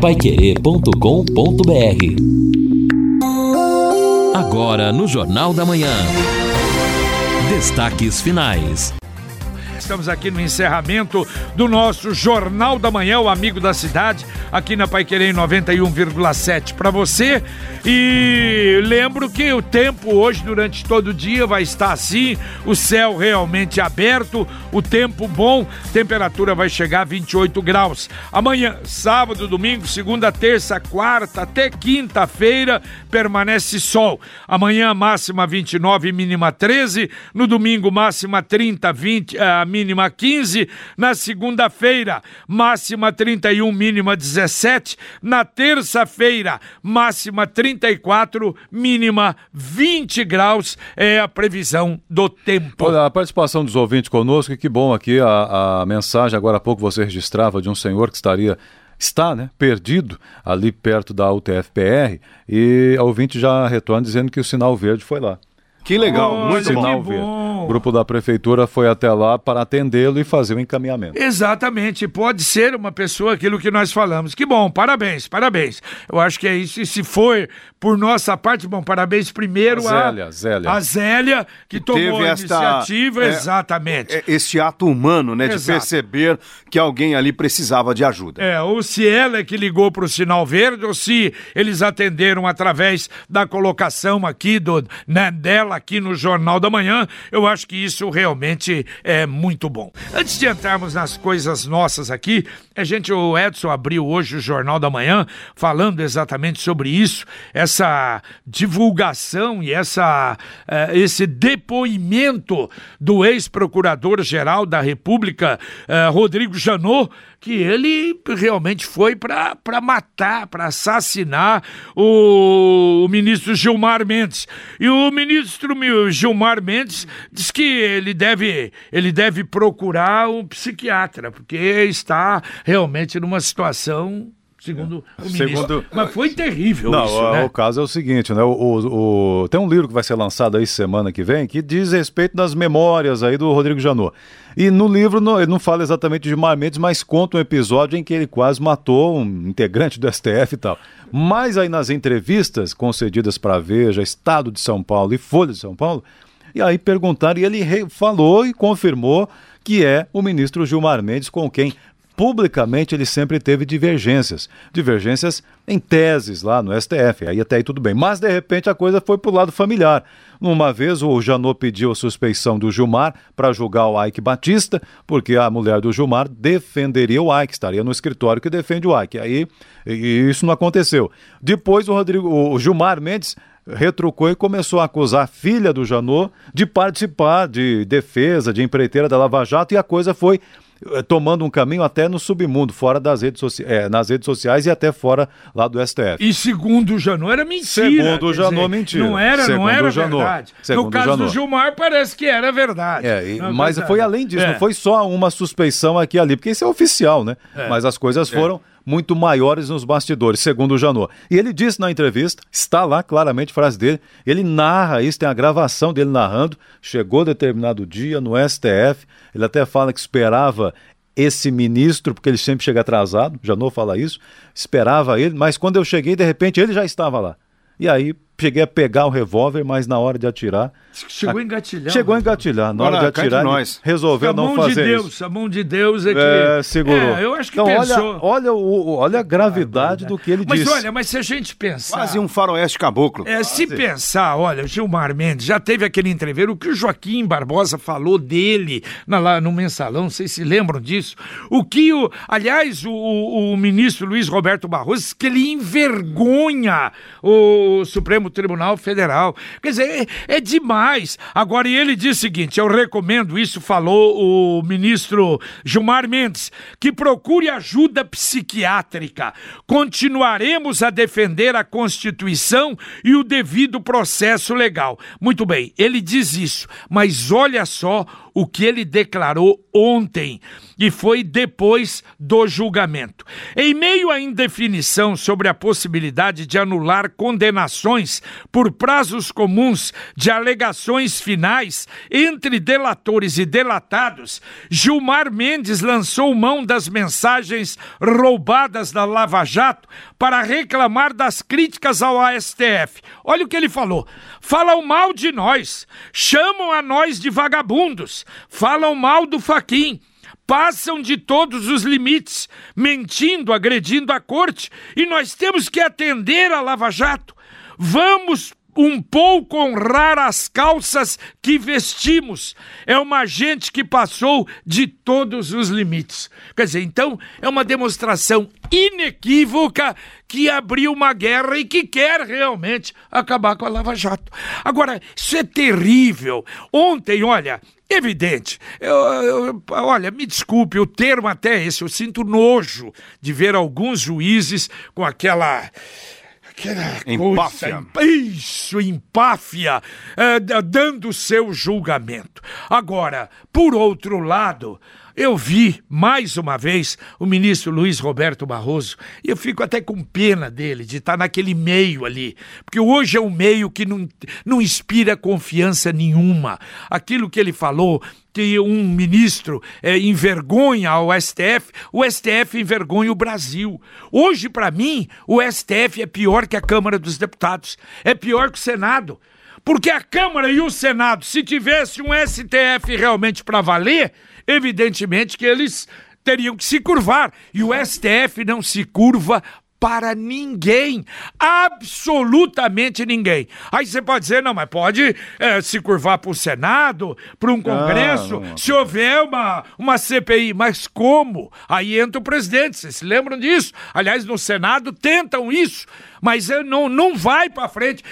paiquerê.com.br Agora no Jornal da Manhã. Destaques finais. Estamos aqui no encerramento do nosso Jornal da Manhã, o Amigo da Cidade, aqui na Paiquerê 91,7 para você. E lembro que o tempo hoje, durante todo o dia, vai estar assim: o céu realmente aberto, o tempo bom, temperatura vai chegar a 28 graus. Amanhã, sábado, domingo, segunda, terça, quarta, até quinta-feira, permanece sol. Amanhã, máxima 29, mínima 13. No domingo, máxima 30, 20, a mínima 15. Na segunda-feira, máxima 31, mínima 17. Na terça-feira, máxima 34, mínima 20 graus. É a previsão do tempo. Olha, a participação dos ouvintes conosco, que bom aqui a, a mensagem. Agora há pouco você registrava de um senhor que estaria está né, perdido ali perto da UTFPR e a ouvinte já retorna dizendo que o sinal verde foi lá. Que legal, oh, muito sinal verde. O grupo da prefeitura foi até lá para atendê-lo e fazer o encaminhamento. Exatamente, pode ser uma pessoa aquilo que nós falamos. Que bom, parabéns, parabéns. Eu acho que é isso. E se for por nossa parte, bom, parabéns primeiro a Zélia, a Zélia, a Zélia que, que tomou a esta, iniciativa, é, exatamente. É, este ato humano, né, Exato. de perceber que alguém ali precisava de ajuda. É, ou se ela é que ligou para o sinal verde, ou se eles atenderam através da colocação aqui do, né, dela aqui no Jornal da Manhã, eu acho que isso realmente é muito bom. Antes de entrarmos nas coisas nossas aqui, a gente, o Edson abriu hoje o Jornal da Manhã falando exatamente sobre isso, essa divulgação e essa, uh, esse depoimento do ex-procurador-geral da República, uh, Rodrigo Janot, que ele realmente foi para matar, para assassinar o, o, ministro Gilmar Mendes. E o ministro Gilmar Mendes diz que ele deve, ele deve procurar um psiquiatra, porque está realmente numa situação segundo o ministro. Segundo... Mas foi terrível Não, isso, o, né? o caso é o seguinte, né? O, o, o, tem um livro que vai ser lançado aí semana que vem que diz respeito das memórias aí do Rodrigo Janot. E no livro não, ele não fala exatamente de Marmendes, mas conta um episódio em que ele quase matou um integrante do STF e tal. Mas aí nas entrevistas concedidas para Veja, Estado de São Paulo e Folha de São Paulo, e aí perguntaram e ele falou e confirmou que é o ministro Gilmar Mendes com quem publicamente ele sempre teve divergências. Divergências em teses lá no STF, aí até aí tudo bem. Mas de repente a coisa foi para o lado familiar. Uma vez o Janot pediu a suspeição do Gilmar para julgar o Ike Batista, porque a mulher do Gilmar defenderia o Ike, estaria no escritório que defende o Ike. Aí isso não aconteceu. Depois o Rodrigo, o Gilmar Mendes retrucou e começou a acusar a filha do Janot de participar de defesa, de empreiteira da Lava Jato, e a coisa foi tomando um caminho até no submundo, fora das redes sociais, é, nas redes sociais e até fora lá do STF. E segundo o Janot era mentira. Segundo o Janot, mentira. Não era, segundo não era verdade. Segundo no caso do Gilmar parece que era verdade. É, e, mas foi além disso, é. não foi só uma suspeição aqui e ali, porque isso é oficial, né? É. Mas as coisas é. foram muito maiores nos bastidores, segundo o Janot. E ele disse na entrevista, está lá claramente a frase dele, ele narra isso, tem a gravação dele narrando, chegou determinado dia no STF, ele até fala que esperava esse ministro, porque ele sempre chega atrasado, Janot fala isso, esperava ele, mas quando eu cheguei, de repente, ele já estava lá. E aí cheguei a pegar o revólver, mas na hora de atirar. Chegou a engatilhar. Chegou a engatilhar. Na hora de atirar, nós. resolveu não fazer de Deus, isso. A mão de Deus é que. É, segurou. É, eu acho que então, pensou. Olha, olha, o, olha a gravidade do que ele mas disse. Mas olha, mas se a gente pensar. Quase um faroeste caboclo. É, se pensar, olha, Gilmar Mendes já teve aquele entreveiro, o que o Joaquim Barbosa falou dele na, lá no mensalão, não sei se lembram disso. O que o. Aliás, o, o, o ministro Luiz Roberto Barroso, que ele envergonha o Supremo Tribunal Federal. Quer dizer, é, é demais. Agora, e ele diz o seguinte: eu recomendo isso, falou o ministro Gilmar Mendes, que procure ajuda psiquiátrica. Continuaremos a defender a Constituição e o devido processo legal. Muito bem, ele diz isso, mas olha só o que ele declarou ontem, e foi depois do julgamento. Em meio à indefinição sobre a possibilidade de anular condenações por prazos comuns de alegações finais entre delatores e delatados, Gilmar Mendes lançou mão das mensagens roubadas da Lava Jato para reclamar das críticas ao STF. Olha o que ele falou: falam mal de nós, chamam a nós de vagabundos, falam mal do Faquin. Passam de todos os limites, mentindo, agredindo a corte, e nós temos que atender a Lava Jato. Vamos um pouco honrar as calças que vestimos. É uma gente que passou de todos os limites. Quer dizer, então, é uma demonstração inequívoca que abriu uma guerra e que quer realmente acabar com a Lava Jato. Agora, isso é terrível. Ontem, olha, Evidente. Eu, eu, olha, me desculpe, o termo até esse, eu sinto nojo de ver alguns juízes com aquela. Aquela empáfia. Coisa, isso, empáfia, é, dando seu julgamento. Agora, por outro lado, eu vi, mais uma vez, o ministro Luiz Roberto Barroso, e eu fico até com pena dele, de estar naquele meio ali, porque hoje é um meio que não, não inspira confiança nenhuma. Aquilo que ele falou, que um ministro é, envergonha o STF, o STF envergonha o Brasil. Hoje, para mim, o STF é pior que a Câmara dos Deputados, é pior que o Senado. Porque a Câmara e o Senado, se tivesse um STF realmente para valer, evidentemente que eles teriam que se curvar. E o STF não se curva para ninguém, absolutamente ninguém. Aí você pode dizer, não, mas pode é, se curvar para o Senado, para um Congresso, se houver uma, uma CPI, mas como? Aí entra o presidente, vocês se lembram disso? Aliás, no Senado tentam isso mas não, não vai para frente.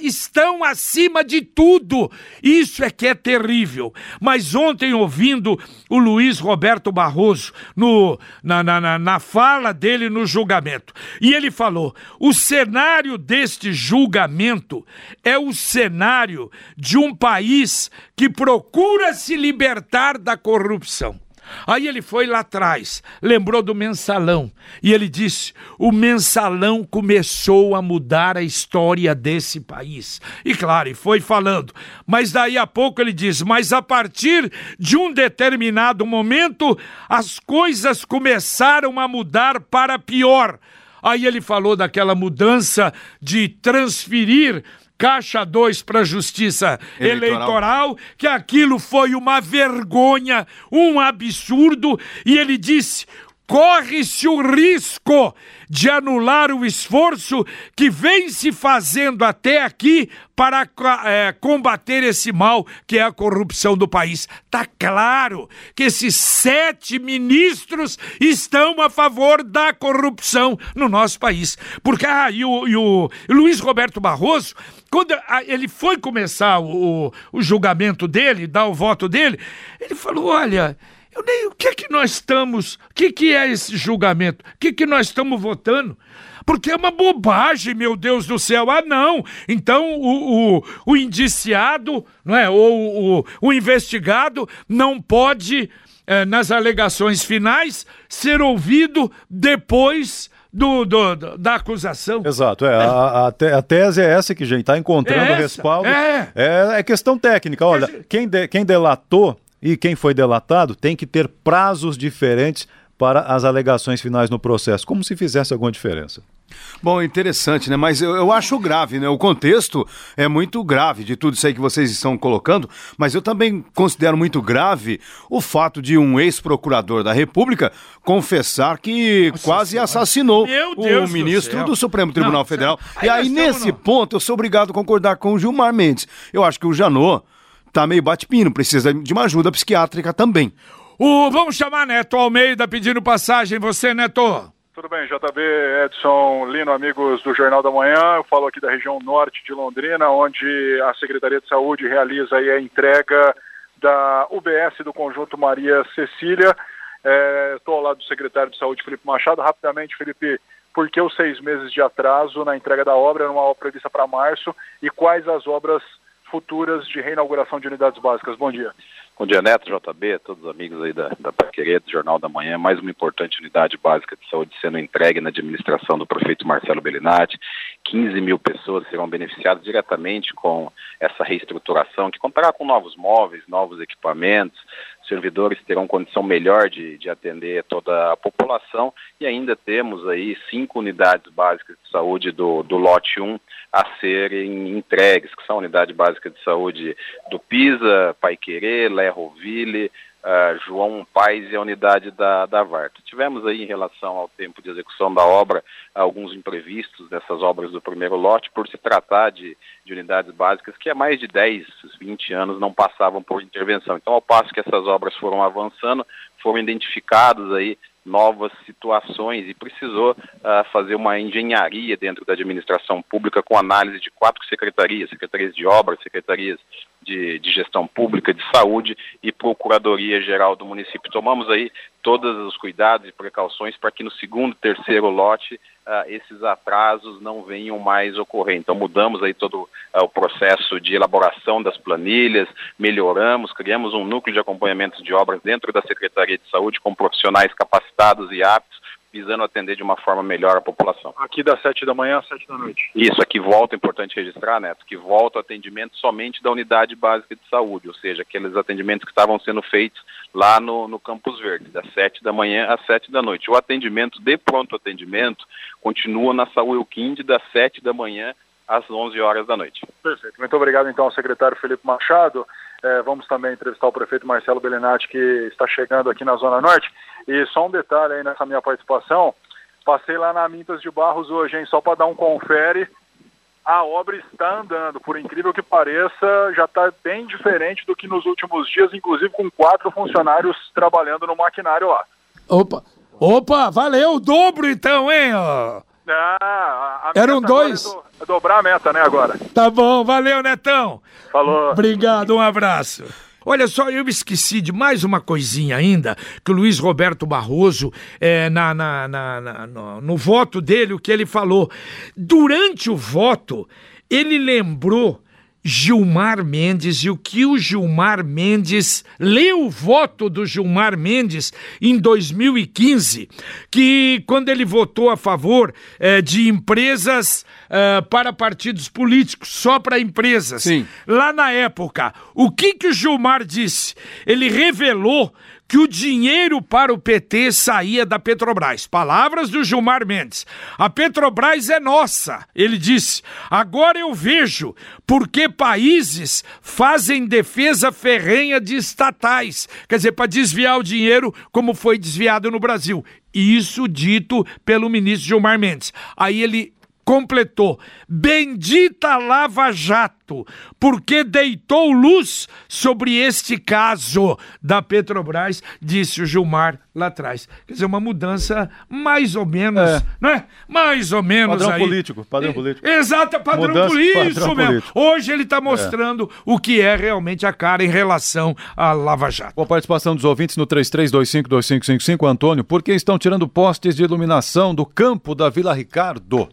estão acima de tudo. Isso é que é terrível. Mas ontem, ouvindo o Luiz Roberto Barroso no, na, na, na fala dele no julgamento, e ele falou: o cenário deste julgamento é o cenário de um país que procura se libertar da corrupção. Aí ele foi lá atrás, lembrou do mensalão, e ele disse: o mensalão começou a mudar a história desse país. E claro, e foi falando, mas daí a pouco ele diz: mas a partir de um determinado momento, as coisas começaram a mudar para pior. Aí ele falou daquela mudança de transferir Caixa 2 para a Justiça eleitoral. eleitoral, que aquilo foi uma vergonha, um absurdo, e ele disse: corre-se o risco de anular o esforço que vem se fazendo até aqui para é, combater esse mal que é a corrupção do país. Tá claro que esses sete ministros estão a favor da corrupção no nosso país. Porque ah, e o, e o Luiz Roberto Barroso, quando ele foi começar o, o julgamento dele, dar o voto dele, ele falou: olha. Eu nem, o que é que nós estamos, o que, que é esse julgamento? O que, que nós estamos votando? Porque é uma bobagem, meu Deus do céu. Ah, não. Então o, o, o indiciado, não é? ou o, o investigado não pode, eh, nas alegações finais, ser ouvido depois do, do, da acusação. Exato, é, é. A, a, a, tese é essa que a gente está encontrando é respaldo. É. é. É, questão técnica. Olha, quem, de, quem delatou e quem foi delatado tem que ter prazos diferentes para as alegações finais no processo, como se fizesse alguma diferença. Bom, interessante, né? Mas eu, eu, acho grave, né? O contexto é muito grave de tudo isso aí que vocês estão colocando, mas eu também considero muito grave o fato de um ex-procurador da República confessar que Nossa quase senhora. assassinou o ministro do, do, Supremo Tribunal Não, Federal. Aí e aí, nesse não. ponto, eu sou obrigado a concordar com o Gilmar Mendes. Eu acho que o Janot tá meio bate-pino, precisa de uma ajuda psiquiátrica também. O, vamos chamar Neto Almeida pedindo passagem. Você, Neto? Tudo bem, JB, Edson, Lino, amigos do Jornal da Manhã. Eu falo aqui da região norte de Londrina, onde a Secretaria de Saúde realiza a entrega da UBS do Conjunto Maria Cecília. Estou é, ao lado do secretário de Saúde, Felipe Machado. Rapidamente, Felipe, por que os seis meses de atraso na entrega da obra, numa obra prevista para março, e quais as obras futuras de reinauguração de unidades básicas. Bom dia. Bom dia, Neto, JB, todos os amigos aí da, da do Jornal da Manhã. Mais uma importante unidade básica de saúde sendo entregue na administração do prefeito Marcelo Bellinati. 15 mil pessoas serão beneficiadas diretamente com essa reestruturação, que contará com novos móveis, novos equipamentos, servidores terão condição melhor de, de atender toda a população e ainda temos aí cinco unidades básicas de saúde do, do lote 1 a serem entregues, que são unidade básica de saúde do Pisa, Paiquerê, Lerroville, uh, João Pais e a unidade da, da Varta. Tivemos aí, em relação ao tempo de execução da obra, alguns imprevistos nessas obras do primeiro lote, por se tratar de, de unidades básicas que há mais de 10, 20 anos não passavam por intervenção. Então, ao passo que essas obras foram avançando, foram identificados aí novas situações e precisou uh, fazer uma engenharia dentro da administração pública com análise de quatro secretarias, secretarias de obras, secretarias de, de gestão pública, de saúde e procuradoria geral do município. Tomamos aí todos os cuidados e precauções para que no segundo, terceiro lote uh, esses atrasos não venham mais ocorrer. Então mudamos aí todo uh, o processo de elaboração das planilhas, melhoramos, criamos um núcleo de acompanhamento de obras dentro da Secretaria de Saúde com profissionais capacitados e aptos visando atender de uma forma melhor a população. Aqui das sete da manhã às sete da noite. Isso, aqui volta, é importante registrar, Neto, que volta o atendimento somente da unidade básica de saúde, ou seja, aqueles atendimentos que estavam sendo feitos lá no, no Campus Verde, das sete da manhã às sete da noite. O atendimento de pronto atendimento continua na Saúl Quinde das sete da manhã às 11 horas da noite. Perfeito. Muito obrigado, então, ao secretário Felipe Machado. É, vamos também entrevistar o prefeito Marcelo Belinati, que está chegando aqui na Zona Norte. E só um detalhe aí nessa minha participação, passei lá na Mintas de Barros hoje, hein, só para dar um confere, a obra está andando, por incrível que pareça, já está bem diferente do que nos últimos dias, inclusive com quatro funcionários trabalhando no maquinário lá. Opa, opa, valeu o dobro então, hein? Ah, Eram dois. Do, dobrar a meta, né, agora. Tá bom, valeu, Netão. Falou. Obrigado, um abraço. Olha só, eu esqueci de mais uma coisinha ainda, que o Luiz Roberto Barroso, é, na, na, na, no, no voto dele, o que ele falou. Durante o voto, ele lembrou Gilmar Mendes e o que o Gilmar Mendes leu o voto do Gilmar Mendes em 2015, que quando ele votou a favor eh, de empresas eh, para partidos políticos, só para empresas. Sim. Lá na época, o que que o Gilmar disse? Ele revelou que o dinheiro para o PT saía da Petrobras. Palavras do Gilmar Mendes. A Petrobras é nossa, ele disse. Agora eu vejo porque países fazem defesa ferrenha de estatais, quer dizer, para desviar o dinheiro como foi desviado no Brasil. Isso dito pelo ministro Gilmar Mendes. Aí ele completou: Bendita Lava Jato, porque deitou luz sobre este caso da Petrobras, disse o Gilmar lá atrás. Quer dizer, uma mudança mais ou menos, É. não é? Mais ou menos Padrão aí. político, padrão político. Exato, é padrão Mudança, político padrão mesmo. político. Hoje ele está mostrando o que é realmente a cara em relação à Lava Jato. Com a participação dos ouvintes no 33252555, Antônio, por que estão tirando postes de iluminação do campo da Vila Ricardo?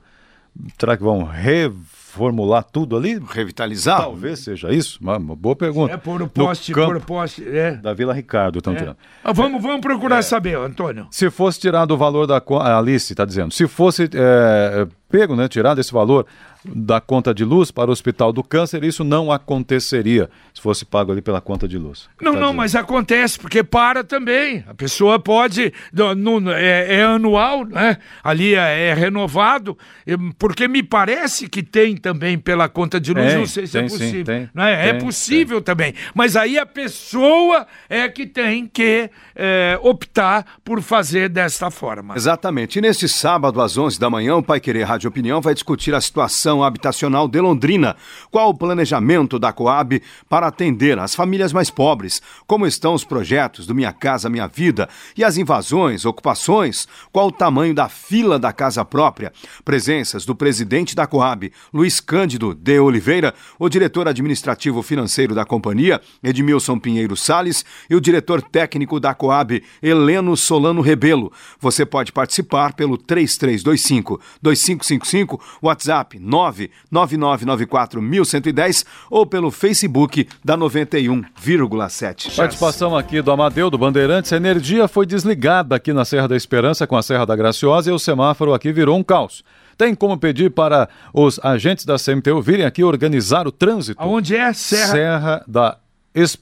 Será que vão reformular tudo ali? Revitalizar? Talvez seja isso. Uma, uma boa pergunta. É por o poste, por o poste, é. da Vila Ricardo estão tirando. Ah, vamos, vamos procurar saber, Antônio. Se fosse tirado o valor da conta, a Alice está dizendo, se fosse é, pego, né, tirado esse valor da conta de luz para o Hospital do Câncer, isso não aconteceria se fosse pago ali pela conta de luz. Não, Tá não, dizendo. mas acontece, porque para também. A pessoa pode. no- no- é, é anual, né? Ali é, é renovado, porque me parece que tem também pela conta de luz, Tem, não sei se é tem sim, possível. tem, não é? é tem, possível também. Mas aí a pessoa é que tem que eh, optar por fazer desta forma. Exatamente. E neste sábado, às 11 da manhã, o Pai Querer Rádio Opinião vai discutir a situação habitacional de Londrina. Qual o planejamento da Coab para atender as famílias mais pobres? Como estão os projetos do Minha Casa Minha Vida? E as invasões, ocupações? Qual o tamanho da fila da casa própria? Presenças do presidente da Coab, Luiz Cândido de Oliveira, o diretor administrativo financeiro da companhia, Edmilson Pinheiro Sales, e o diretor técnico da Coab, Heleno Solano Rebelo. Você pode participar pelo 3325 25 5555, WhatsApp 999941110 ou pelo Facebook da 91,7. Participação aqui do Amadeu, do Bandeirantes. A energia foi desligada aqui na Serra da Esperança com a Serra da Graciosa e o semáforo aqui virou um caos. Tem como pedir para os agentes da CMTU virem aqui organizar o trânsito? Aonde é? Serra... Serra da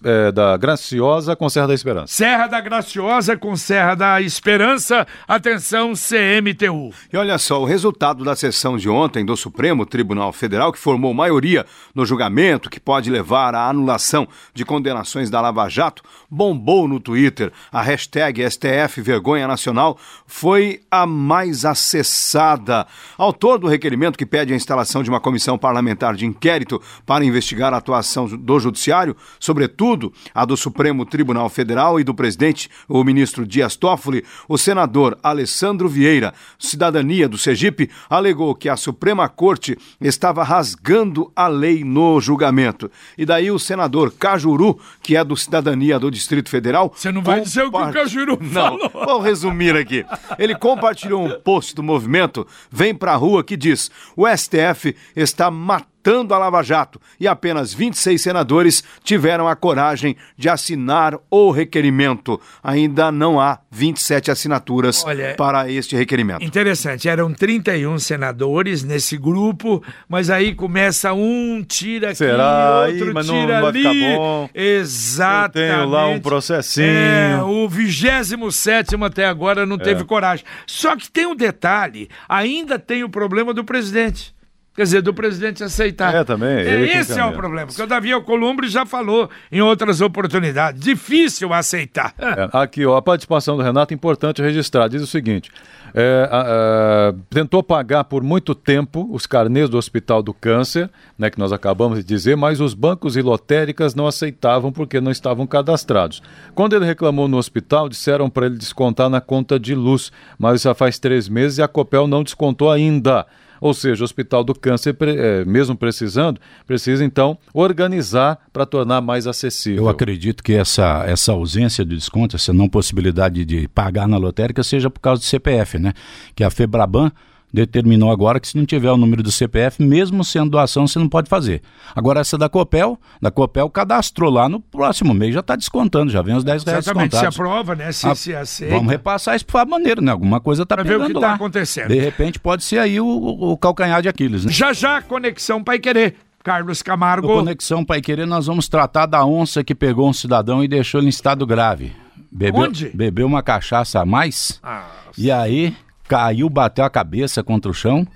é, da Graciosa com Serra da Esperança. Serra da Graciosa com Serra da Esperança. Atenção, CMTU. E olha só, o resultado da sessão de ontem do Supremo Tribunal Federal, que formou maioria no julgamento, que pode levar à anulação de condenações da Lava Jato, bombou no Twitter. A hashtag STF Vergonha Nacional foi a mais acessada. Autor do requerimento que pede a instalação de uma comissão parlamentar de inquérito para investigar a atuação do Judiciário sobre sobretudo a do Supremo Tribunal Federal e do presidente, o ministro Dias Toffoli, o senador Alessandro Vieira, cidadania do Sergipe, alegou que a Suprema Corte estava rasgando a lei no julgamento. E daí o senador Cajuru, que é do cidadania do Distrito Federal. Você não vai dizer o que o Cajuru falou. Não, vou resumir aqui. Ele compartilhou um post do movimento Vem Pra Rua que diz: o STF está matando vetando a Lava Jato e apenas 26 senadores tiveram a coragem de assinar o requerimento. Ainda não há 27 assinaturas Olha, para este requerimento. Interessante, eram 31 senadores nesse grupo, mas aí começa um tira aqui, Será? outro mas tira não ali. Vai ficar bom. Exatamente. Eu tenho lá um processinho. É, o 27 até agora não é. teve coragem. Só que tem um detalhe, ainda tem o problema do presidente. Quer dizer, do presidente aceitar. É, também. É, esse é o problema. Porque o Davi Alcolumbre já falou em outras oportunidades. Difícil aceitar. É, aqui, ó, a participação do Renato, importante registrar. Diz o seguinte: é, a, a, tentou pagar por muito tempo os carnês do Hospital do Câncer, né, que nós acabamos de dizer, mas os bancos e lotéricas não aceitavam porque não estavam cadastrados. Quando ele reclamou no hospital, disseram para ele descontar na conta de luz, mas já faz três meses e a Copel não descontou ainda. Ou seja, o Hospital do Câncer, é, mesmo precisando, precisa então organizar para tornar mais acessível. Eu acredito que essa, essa ausência de desconto, essa não possibilidade de pagar na lotérica, seja por causa do CPF, né? Que a Febraban determinou agora que se não tiver o número do CPF, mesmo sendo doação, você não pode fazer. Agora, essa da Copel, da Copel cadastrou lá no próximo mês, já está descontando, já vem os 10 reais Exatamente, descontados. se aprova, né? Se, a, se aceita. Vamos repassar isso para maneira, né? Alguma coisa está pegando ver o que está acontecendo. De repente pode ser aí o, o calcanhar de Aquiles, né? Já já, Conexão Pai Querer. Carlos Camargo. No Conexão Pai Querer, nós vamos tratar da onça que pegou um cidadão e deixou ele em estado grave. Bebeu, Onde? Bebeu uma cachaça a mais. Ah, e aí caiu, bateu a cabeça contra o chão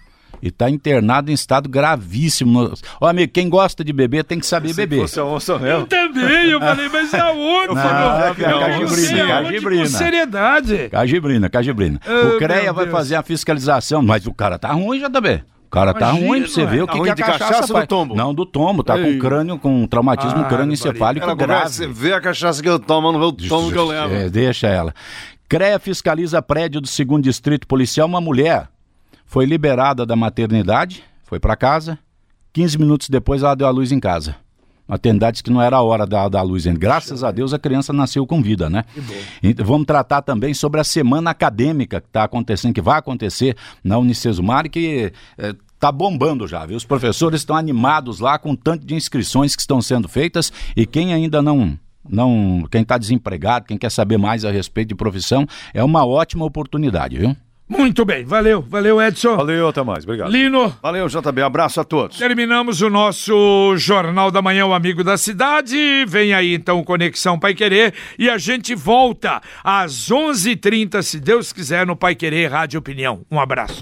e está internado em estado gravíssimo. Ó, amigo, quem gosta de beber tem que saber beber. Fosse a onça mesmo. Eu também, eu falei, mas é aonde? Eu falei, é cajibrina, cajibrina. Com seriedade. Cajibrina, cajibrina. Oh, o CREA vai fazer a fiscalização, mas o cara tá ruim já também. O cara tá Imagina, tá ruim pra você ver o que, tá que a cachaça, cachaça faz. do tombo? Não, do tombo, tá Ei. com crânio, com traumatismo ah, crânio encefálico grave. Você vê a cachaça que eu tomo, não vê o tombo que eu levo. É, deixa ela. CREA fiscaliza prédio do segundo distrito policial. Uma mulher foi liberada da maternidade, foi para casa. 15 minutos depois ela deu a luz em casa. Maternidade que não era a hora da, da luz ainda. Graças a Deus a criança nasceu com vida, né? E vamos tratar também sobre a semana acadêmica que está acontecendo, que vai acontecer na Unicesumar e que é, tá bombando já, viu? Os professores estão animados lá com o tanto de inscrições que estão sendo feitas e quem ainda não não, quem está desempregado, quem quer saber mais a respeito de profissão, é uma ótima oportunidade, viu? Muito bem, valeu, valeu Edson. Valeu, até mais, obrigado. Lino. Valeu, JB, abraço a todos. Terminamos o nosso Jornal da Manhã, o Amigo da Cidade. Vem aí então Conexão Pai Querer e a gente volta às 11:30 se Deus quiser, no Pai Querer Rádio Opinião. Um abraço.